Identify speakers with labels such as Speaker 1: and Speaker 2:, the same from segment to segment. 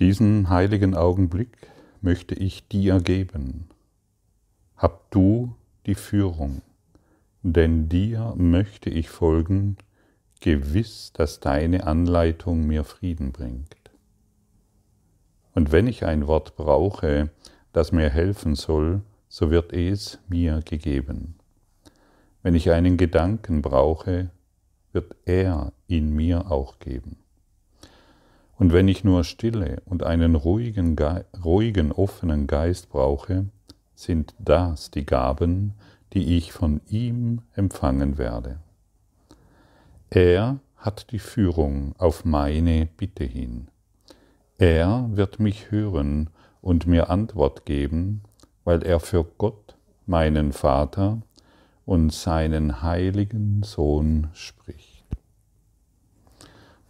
Speaker 1: Diesen heiligen Augenblick möchte ich dir geben. Hab du die Führung, denn dir möchte ich folgen, gewiss, dass deine Anleitung mir Frieden bringt. Und wenn ich ein Wort brauche, das mir helfen soll, so wird es mir gegeben. Wenn ich einen Gedanken brauche, wird er ihn mir auch geben. Und wenn ich nur Stille und einen ruhigen, ruhigen, offenen Geist brauche, sind das die Gaben, die ich von ihm empfangen werde. Er hat die Führung auf meine Bitte hin. Er wird mich hören und mir Antwort geben, weil er für Gott, meinen Vater und seinen heiligen Sohn spricht.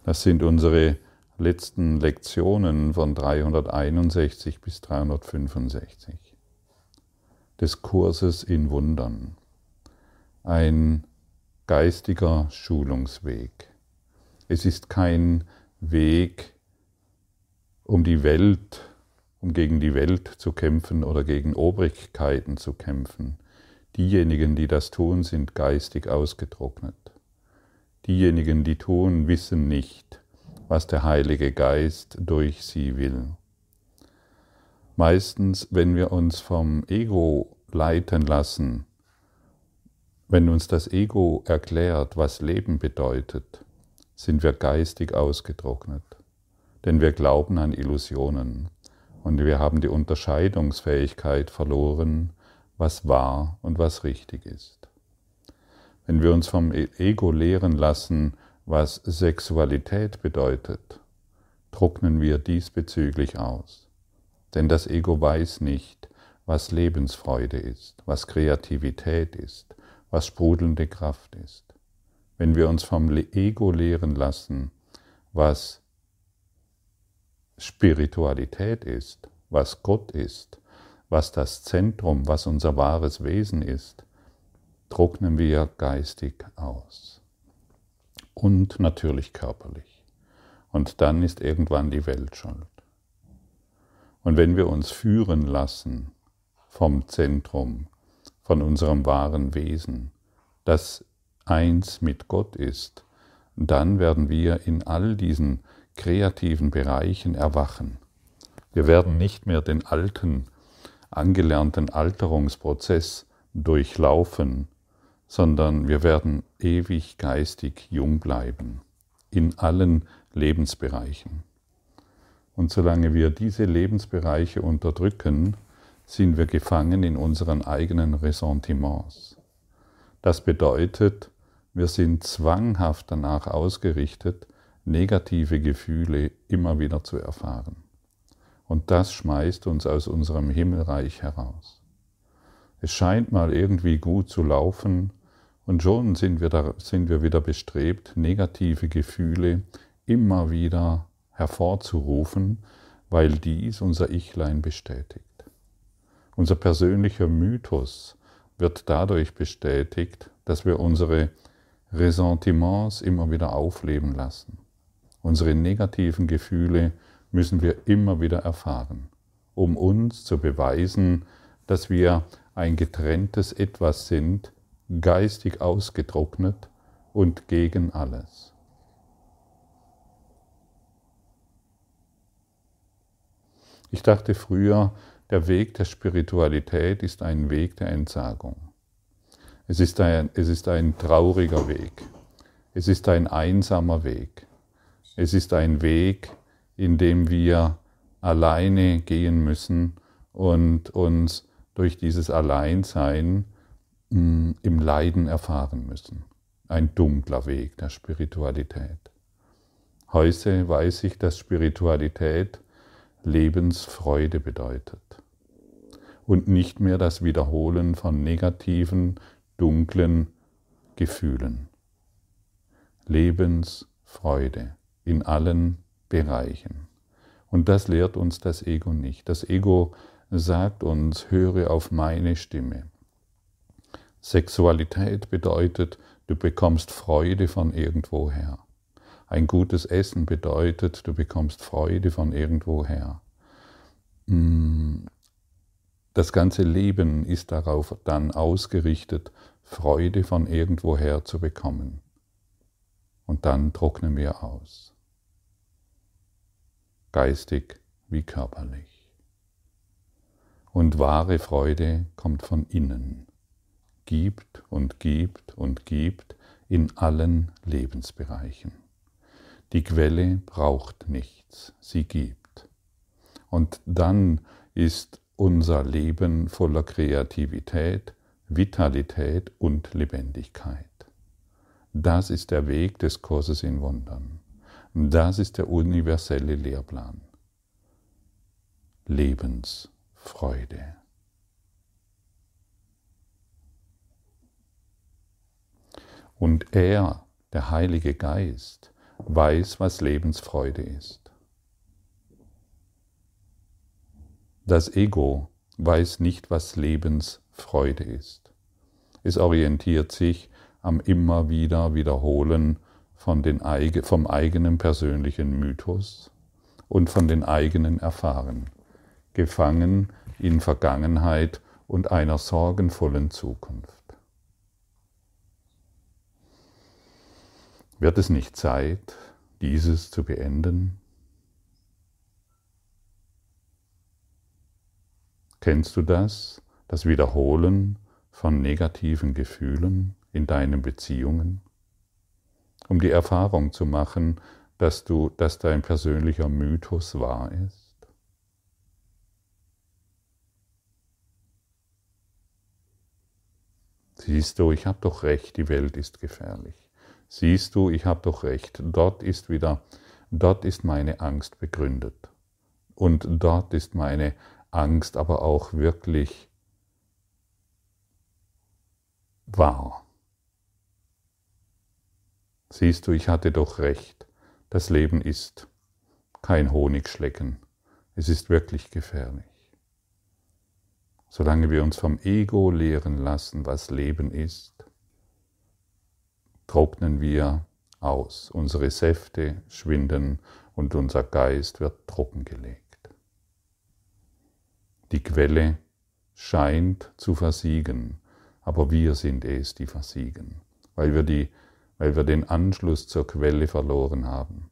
Speaker 1: Das sind unsere letzten Lektionen von 361 bis 365 des Kurses in Wundern. Ein geistiger Schulungsweg. Es ist kein Weg, um die Welt, um gegen die Welt zu kämpfen oder gegen Obrigkeiten zu kämpfen. Diejenigen, die das tun, sind geistig ausgetrocknet. Diejenigen, die tun, wissen nicht, was der Heilige Geist durch sie will. Meistens, wenn wir uns vom Ego leiten lassen, wenn uns das Ego erklärt, was Leben bedeutet, sind wir geistig ausgetrocknet. Denn wir glauben an Illusionen und wir haben die Unterscheidungsfähigkeit verloren, was wahr und was richtig ist. Wenn wir uns vom Ego lehren lassen, was Sexualität bedeutet, trocknen wir diesbezüglich aus. Denn das Ego weiß nicht, was Lebensfreude ist, was Kreativität ist, was sprudelnde Kraft ist. Wenn wir uns vom Ego lehren lassen, was Spiritualität ist, was Gott ist, was das Zentrum, was unser wahres Wesen ist, trocknen wir geistig aus und natürlich körperlich. Und dann ist irgendwann die Welt schuld. Und wenn wir uns führen lassen vom Zentrum, von unserem wahren Wesen, das eins mit Gott ist, dann werden wir in all diesen kreativen Bereichen erwachen. Wir werden nicht mehr den alten, angelernten Alterungsprozess durchlaufen, sondern wir werden ewig geistig jung bleiben in allen Lebensbereichen. Und solange wir diese Lebensbereiche unterdrücken, sind wir gefangen in unseren eigenen Ressentiments. Das bedeutet, wir sind zwanghaft danach ausgerichtet, negative Gefühle immer wieder zu erfahren. Und das schmeißt uns aus unserem Himmelreich heraus. Es scheint mal irgendwie gut zu laufen, und schon sind wir, da, sind wir wieder bestrebt, negative Gefühle immer wieder hervorzurufen, weil dies unser Ichlein bestätigt. Unser persönlicher Mythos wird dadurch bestätigt, dass wir unsere Ressentiments immer wieder aufleben lassen. Unsere negativen Gefühle müssen wir immer wieder erfahren, um uns zu beweisen, dass wir ein getrenntes Etwas sind, geistig ausgetrocknet und gegen alles. Ich dachte früher, der Weg der Spiritualität ist ein Weg der Entsagung. Es ist ein, es ist ein trauriger Weg. Es ist ein einsamer Weg. Es ist ein Weg, in dem wir alleine gehen müssen und uns durch dieses Alleinsein im Leiden erfahren müssen. Ein dunkler Weg der Spiritualität. Heute weiß ich, dass Spiritualität Lebensfreude bedeutet und nicht mehr das Wiederholen von negativen, dunklen Gefühlen. Lebensfreude in allen Bereichen. Und das lehrt uns das Ego nicht. Das Ego sagt uns, höre auf meine Stimme. Sexualität bedeutet, du bekommst Freude von irgendwoher. ein gutes Essen bedeutet, du bekommst Freude von irgendwoher. Mm, das ganze Leben ist darauf dann ausgerichtet, Freude von irgendwoher zu bekommen. Und dann trocknen wir aus. Geistig wie körperlich. Und wahre Freude kommt von innen, gibt und gibt und gibt in allen Lebensbereichen. Die Quelle braucht nichts, sie gibt. Und dann ist unser Leben voller Kreativität, Vitalität und Lebendigkeit. Das ist der Weg des Kurses in Wundern. Das ist der universelle Lehrplan. Lebensfreude. Und er, der Heilige Geist, weiß, was Lebensfreude ist. Das Ego weiß nicht, was Lebensfreude ist. Es orientiert sich am immer wieder Wiederholen von den, vom eigenen persönlichen Mythos und von den eigenen Erfahren, gefangen in Vergangenheit und einer sorgenvollen Zukunft. Wird es nicht Zeit, dieses zu beenden? Kennst du das, das Wiederholen von negativen Gefühlen in deinen Beziehungen? Um die Erfahrung zu machen, dass du, dass dein persönlicher Mythos wahr ist? Siehst du, ich habe doch recht, die Welt ist gefährlich. Siehst du, ich habe doch recht. Dort ist wieder, dort ist meine Angst begründet. Und dort ist meine Angst aber auch wirklich wahr. Siehst du, ich hatte doch recht. Das Leben ist kein Honigschlecken. Es ist wirklich gefährlich. Solange wir uns vom Ego lehren lassen, was Leben ist, trocknen wir aus. Unsere Säfte schwinden und unser Geist wird trockengelegt. Die Quelle scheint zu versiegen, aber wir sind es, die versiegen, weil wir, die, weil wir den Anschluss zur Quelle verloren haben,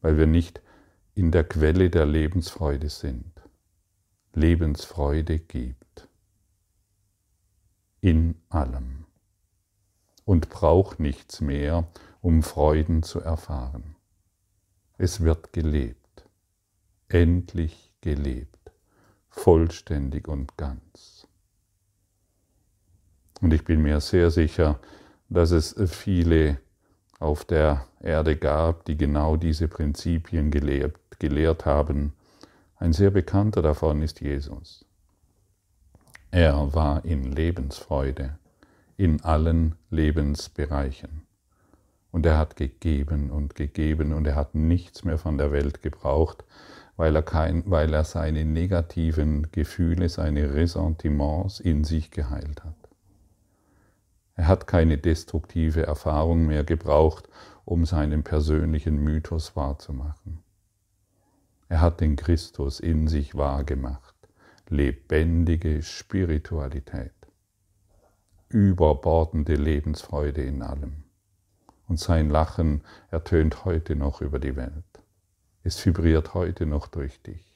Speaker 1: weil wir nicht in der Quelle der Lebensfreude sind. Lebensfreude gibt. In allem und braucht nichts mehr, um Freuden zu erfahren. Es wird gelebt, endlich gelebt, vollständig und ganz. Und ich bin mir sehr sicher, dass es viele auf der Erde gab, die genau diese Prinzipien gelehrt, gelehrt haben. Ein sehr bekannter davon ist Jesus. Er war in Lebensfreude in allen Lebensbereichen. Und er hat gegeben und gegeben und er hat nichts mehr von der Welt gebraucht, weil er, kein, weil er seine negativen Gefühle, seine Ressentiments in sich geheilt hat. Er hat keine destruktive Erfahrung mehr gebraucht, um seinen persönlichen Mythos wahrzumachen. Er hat den Christus in sich wahrgemacht, lebendige Spiritualität überbordende Lebensfreude in allem. Und sein Lachen ertönt heute noch über die Welt. Es vibriert heute noch durch dich.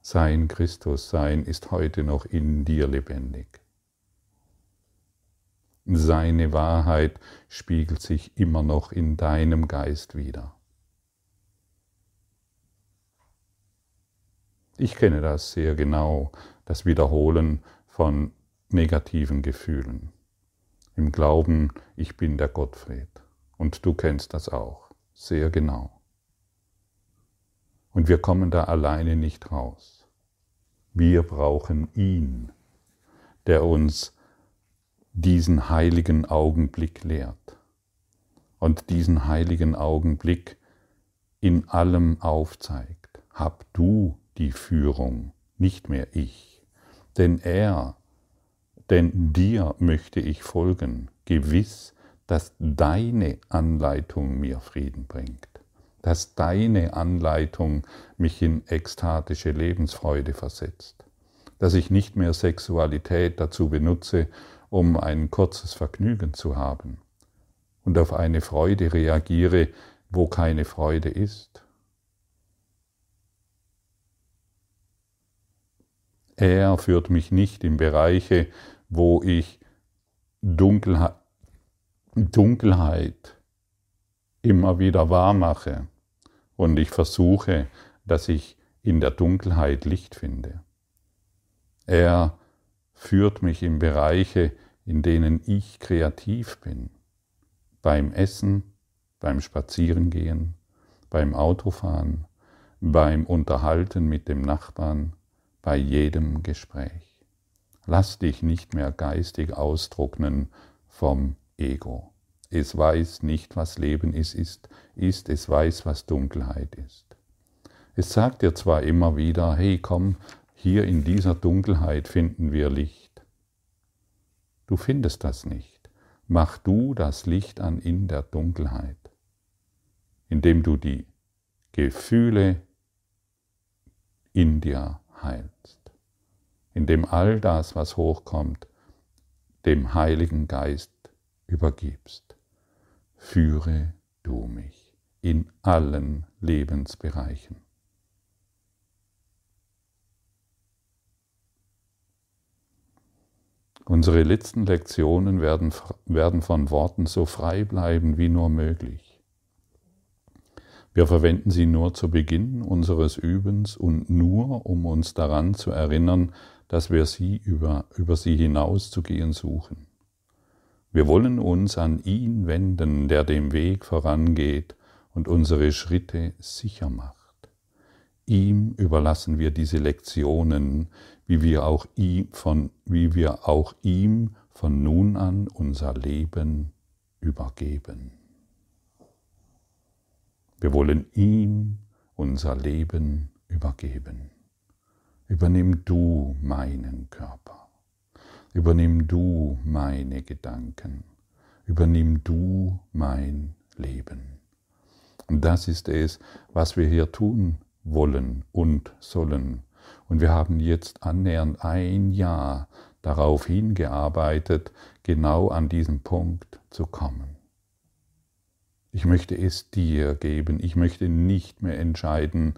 Speaker 1: Sein Christussein ist heute noch in dir lebendig. Seine Wahrheit spiegelt sich immer noch in deinem Geist wider. Ich kenne das sehr genau, das Wiederholen von negativen Gefühlen. Im Glauben, ich bin der Gottfried. Und du kennst das auch sehr genau. Und wir kommen da alleine nicht raus. Wir brauchen ihn, der uns diesen heiligen Augenblick lehrt und diesen heiligen Augenblick in allem aufzeigt. Hab du die Führung, nicht mehr ich. Denn er denn dir möchte ich folgen, gewiss, dass deine Anleitung mir Frieden bringt, dass deine Anleitung mich in ekstatische Lebensfreude versetzt, dass ich nicht mehr Sexualität dazu benutze, um ein kurzes Vergnügen zu haben. Und auf eine Freude reagiere, wo keine Freude ist. Er führt mich nicht in Bereiche, wo ich Dunkelheit, immer wieder wahrmache und ich versuche, dass ich in der Dunkelheit Licht finde. Er führt mich in Bereiche, in denen ich kreativ bin. Beim Essen, beim Spazierengehen, beim Autofahren, beim Unterhalten mit dem Nachbarn, bei jedem Gespräch. Lass dich nicht mehr geistig austrocknen vom Ego. Es weiß nicht, was Leben ist, ist, ist, es weiß, was Dunkelheit ist. Es sagt dir zwar immer wieder, hey komm, hier in dieser Dunkelheit finden wir Licht. Du findest das nicht. Mach du das Licht an in der Dunkelheit, indem du die Gefühle in dir heilst, indem all das, was hochkommt, dem Heiligen Geist übergibst. Führe du mich in allen Lebensbereichen. Unsere letzten Lektionen werden, werden von Worten so frei bleiben wie nur möglich. Wir verwenden sie nur zu Beginn unseres Übens und nur, um uns daran zu erinnern, dass wir sie über, über sie hinauszugehen suchen. Wir wollen uns an ihn wenden, der dem Weg vorangeht und unsere Schritte sicher macht. Ihm überlassen wir diese Lektionen, wie wir auch ihm von, wie wir auch ihm von nun an unser Leben übergeben. Wir wollen ihm unser Leben übergeben. Übernimm du meinen Körper. Übernimm du meine Gedanken. Übernimm du mein Leben. Und das ist es, was wir hier tun wollen und sollen. Und wir haben jetzt annähernd ein Jahr darauf hingearbeitet, genau an diesen Punkt zu kommen. Ich möchte es dir geben. Ich möchte nicht mehr entscheiden,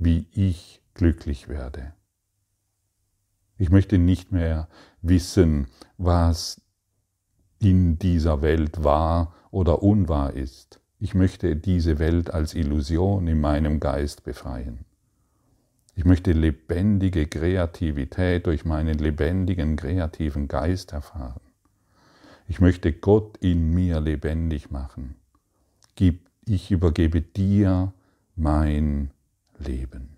Speaker 1: wie ich glücklich werde. Ich möchte nicht mehr wissen, was in dieser Welt wahr oder unwahr ist. Ich möchte diese Welt als Illusion in meinem Geist befreien. Ich möchte lebendige Kreativität durch meinen lebendigen kreativen Geist erfahren. Ich möchte Gott in mir lebendig machen. Ich übergebe dir mein Leben.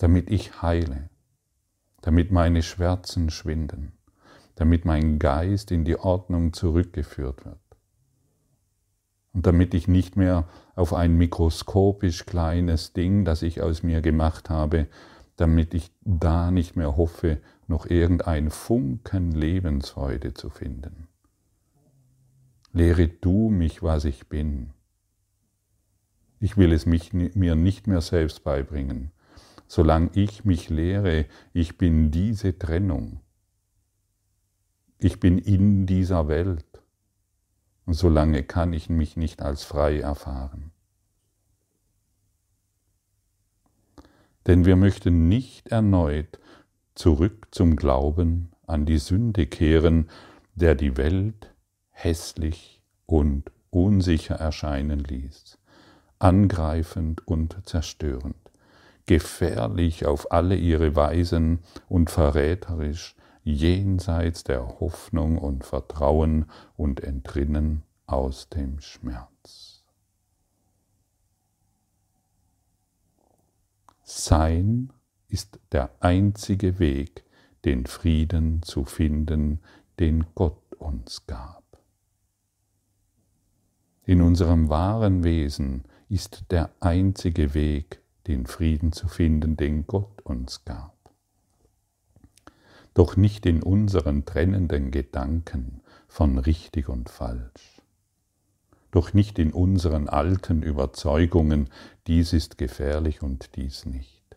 Speaker 1: Damit ich heile, damit meine Schmerzen schwinden, damit mein Geist in die Ordnung zurückgeführt wird und damit ich nicht mehr auf ein mikroskopisch kleines Ding, das ich aus mir gemacht habe, damit ich da nicht mehr hoffe, noch irgendein Funken Lebensfreude zu finden. Lehre du mich, was ich bin. Ich will es mich, mir nicht mehr selbst beibringen. Solange ich mich lehre, ich bin diese Trennung. Ich bin in dieser Welt. Und solange kann ich mich nicht als frei erfahren. Denn wir möchten nicht erneut zurück zum Glauben an die Sünde kehren, der die Welt hässlich und unsicher erscheinen ließ, angreifend und zerstörend, gefährlich auf alle ihre Weisen und verräterisch jenseits der Hoffnung und Vertrauen und Entrinnen aus dem Schmerz. Sein ist der einzige Weg, den Frieden zu finden, den Gott uns gab. In unserem wahren Wesen ist der einzige Weg, den Frieden zu finden, den Gott uns gab. doch nicht in unseren trennenden Gedanken von richtig und falsch, doch nicht in unseren alten Überzeugungen, dies ist gefährlich und dies nicht,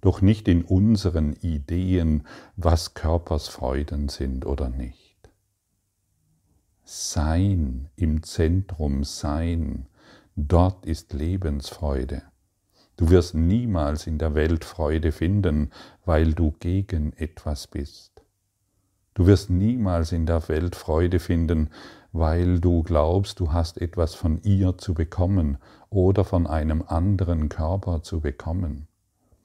Speaker 1: doch nicht in unseren Ideen, was Körpersfreuden sind oder nicht. Sein im Zentrum sein, dort ist Lebensfreude. Du wirst niemals in der Welt Freude finden, weil du gegen etwas bist. Du wirst niemals in der Welt Freude finden, weil du glaubst, du hast etwas von ihr zu bekommen oder von einem anderen Körper zu bekommen.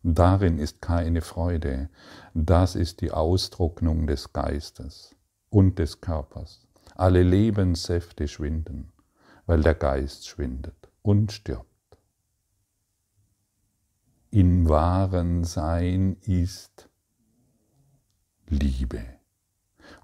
Speaker 1: Darin ist keine Freude. Das ist die Austrocknung des Geistes und des Körpers. Alle Lebenssäfte schwinden, weil der Geist schwindet und stirbt im wahren Sein ist Liebe.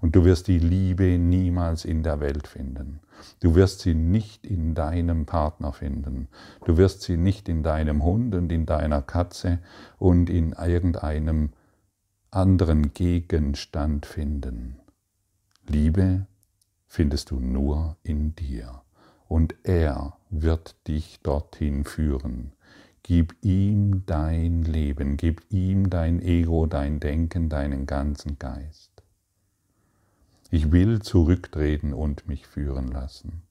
Speaker 1: Und du wirst die Liebe niemals in der Welt finden. Du wirst sie nicht in deinem Partner finden. Du wirst sie nicht in deinem Hund und in deiner Katze und in irgendeinem anderen Gegenstand finden. Liebe findest du nur in dir. Und er wird dich dorthin führen. Gib ihm dein Leben, gib ihm dein Ego, dein Denken, deinen ganzen Geist. Ich will zurücktreten und mich führen lassen.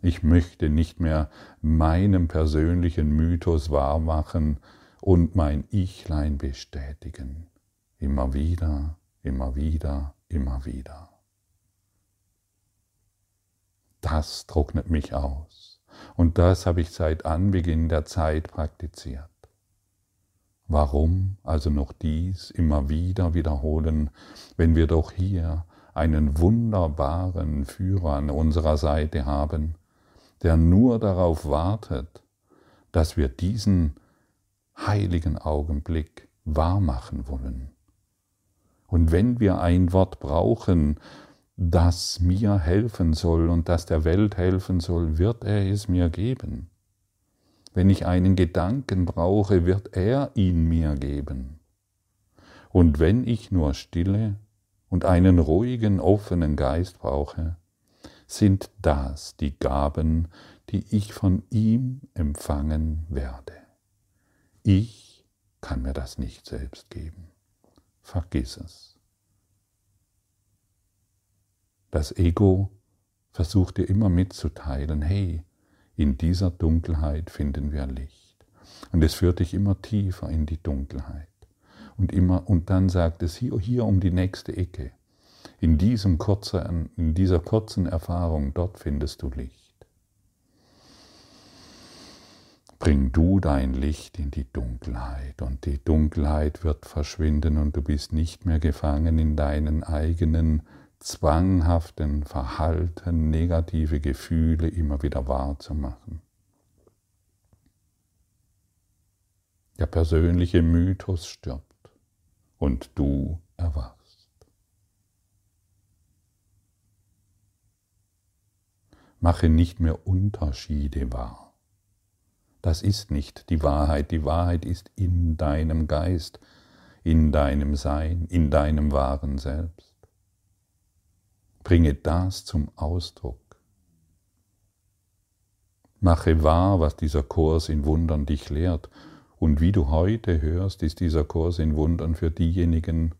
Speaker 1: Ich möchte nicht mehr meinen persönlichen Mythos wahrmachen und mein Ichlein bestätigen. Immer wieder, immer wieder, immer wieder. Das trocknet mich aus. Und das habe ich seit Anbeginn der Zeit praktiziert. Warum also noch dies immer wieder wiederholen, wenn wir doch hier einen wunderbaren Führer an unserer Seite haben, der nur darauf wartet, dass wir diesen heiligen Augenblick wahrmachen wollen. Und wenn wir ein Wort brauchen, das mir helfen soll und das der Welt helfen soll, wird er es mir geben. Wenn ich einen Gedanken brauche, wird er ihn mir geben. Und wenn ich nur Stille und einen ruhigen, offenen Geist brauche, sind das die Gaben, die ich von ihm empfangen werde. Ich kann mir das nicht selbst geben. Vergiss es. Das Ego versucht dir immer mitzuteilen, hey, in dieser Dunkelheit finden wir Licht. Und es führt dich immer tiefer in die Dunkelheit. Und, immer, und dann sagt es hier, hier um die nächste Ecke. In, diesem kurzen, in dieser kurzen Erfahrung, dort findest du Licht. Bring du dein Licht in die Dunkelheit und die Dunkelheit wird verschwinden und du bist nicht mehr gefangen in deinen eigenen zwanghaften Verhalten, negative Gefühle immer wieder wahrzumachen. Der persönliche Mythos stirbt und du erwachst. Mache nicht mehr Unterschiede wahr. Das ist nicht die Wahrheit. Die Wahrheit ist in deinem Geist, in deinem Sein, in deinem wahren Selbst. Bringe das zum Ausdruck. Mache wahr, was dieser Kurs in Wundern dich lehrt. Und wie du heute hörst, ist dieser Kurs in Wundern für diejenigen,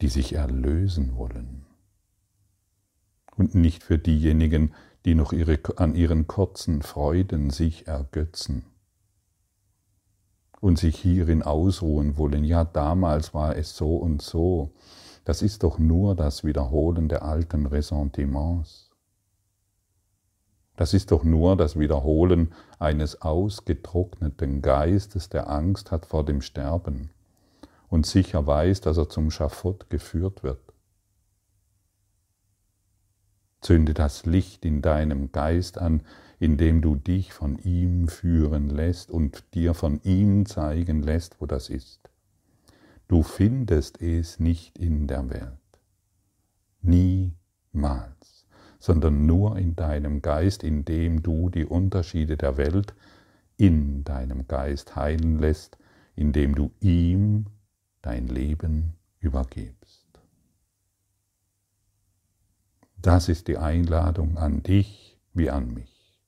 Speaker 1: die sich erlösen wollen. Und nicht für diejenigen, die noch ihre, an ihren kurzen Freuden sich ergötzen und sich hierin ausruhen wollen. Ja, damals war es so und so. Das ist doch nur das Wiederholen der alten Ressentiments. Das ist doch nur das Wiederholen eines ausgetrockneten Geistes, der Angst hat vor dem Sterben und sicher weiß, dass er zum Schafott geführt wird. Zünde das Licht in deinem Geist an, indem du dich von ihm führen lässt und dir von ihm zeigen lässt, wo das ist. Du findest es nicht in der Welt. Niemals. Sondern nur in deinem Geist, indem du die Unterschiede der Welt in deinem Geist heilen lässt, indem du ihm dein Leben übergibst. Das ist die Einladung an dich wie an mich.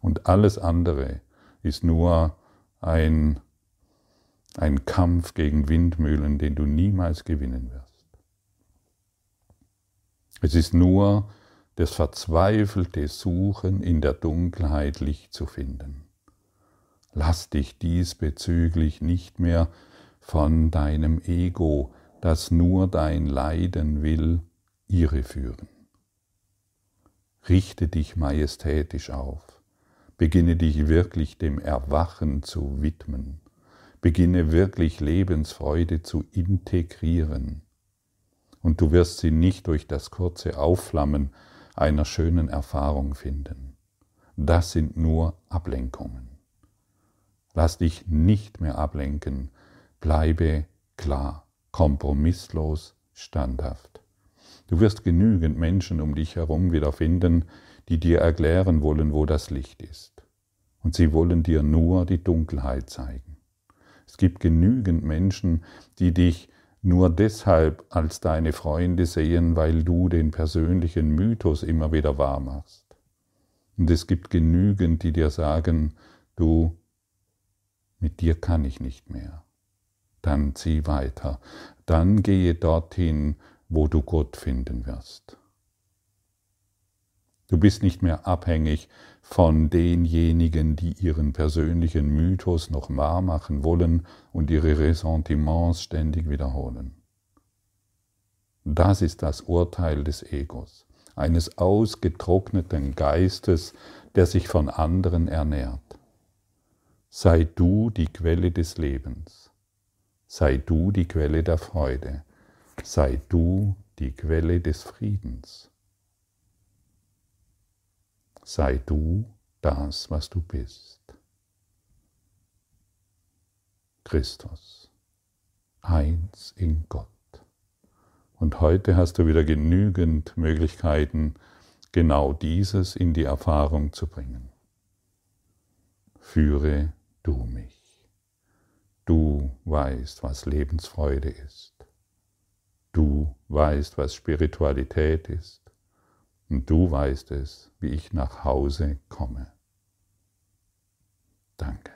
Speaker 1: Und alles andere ist nur ein, ein Kampf gegen Windmühlen, den du niemals gewinnen wirst. Es ist nur das verzweifelte Suchen in der Dunkelheit Licht zu finden. Lass dich diesbezüglich nicht mehr von deinem Ego, das nur dein Leiden will, irreführen. Richte dich majestätisch auf, beginne dich wirklich dem Erwachen zu widmen, beginne wirklich Lebensfreude zu integrieren, und du wirst sie nicht durch das kurze Aufflammen einer schönen Erfahrung finden. Das sind nur Ablenkungen. Lass dich nicht mehr ablenken, bleibe klar, kompromisslos, standhaft. Du wirst genügend Menschen um dich herum wiederfinden, die dir erklären wollen, wo das Licht ist. Und sie wollen dir nur die Dunkelheit zeigen. Es gibt genügend Menschen, die dich nur deshalb als deine Freunde sehen, weil du den persönlichen Mythos immer wieder wahr machst. Und es gibt genügend, die dir sagen, du, mit dir kann ich nicht mehr. Dann zieh weiter, dann gehe dorthin, wo du Gott finden wirst. Du bist nicht mehr abhängig von denjenigen, die ihren persönlichen Mythos noch wahr machen wollen und ihre Ressentiments ständig wiederholen. Das ist das Urteil des Egos, eines ausgetrockneten Geistes, der sich von anderen ernährt. Sei du die Quelle des Lebens, sei du die Quelle der Freude, sei du die Quelle des Friedens sei du das, was du bist. Christus, eins in Gott. Und heute hast du wieder genügend Möglichkeiten, genau dieses in die Erfahrung zu bringen. Führe du mich. Du weißt, was Lebensfreude ist. Du weißt, was Spiritualität ist. Und du weißt es, wie ich nach Hause komme. Danke.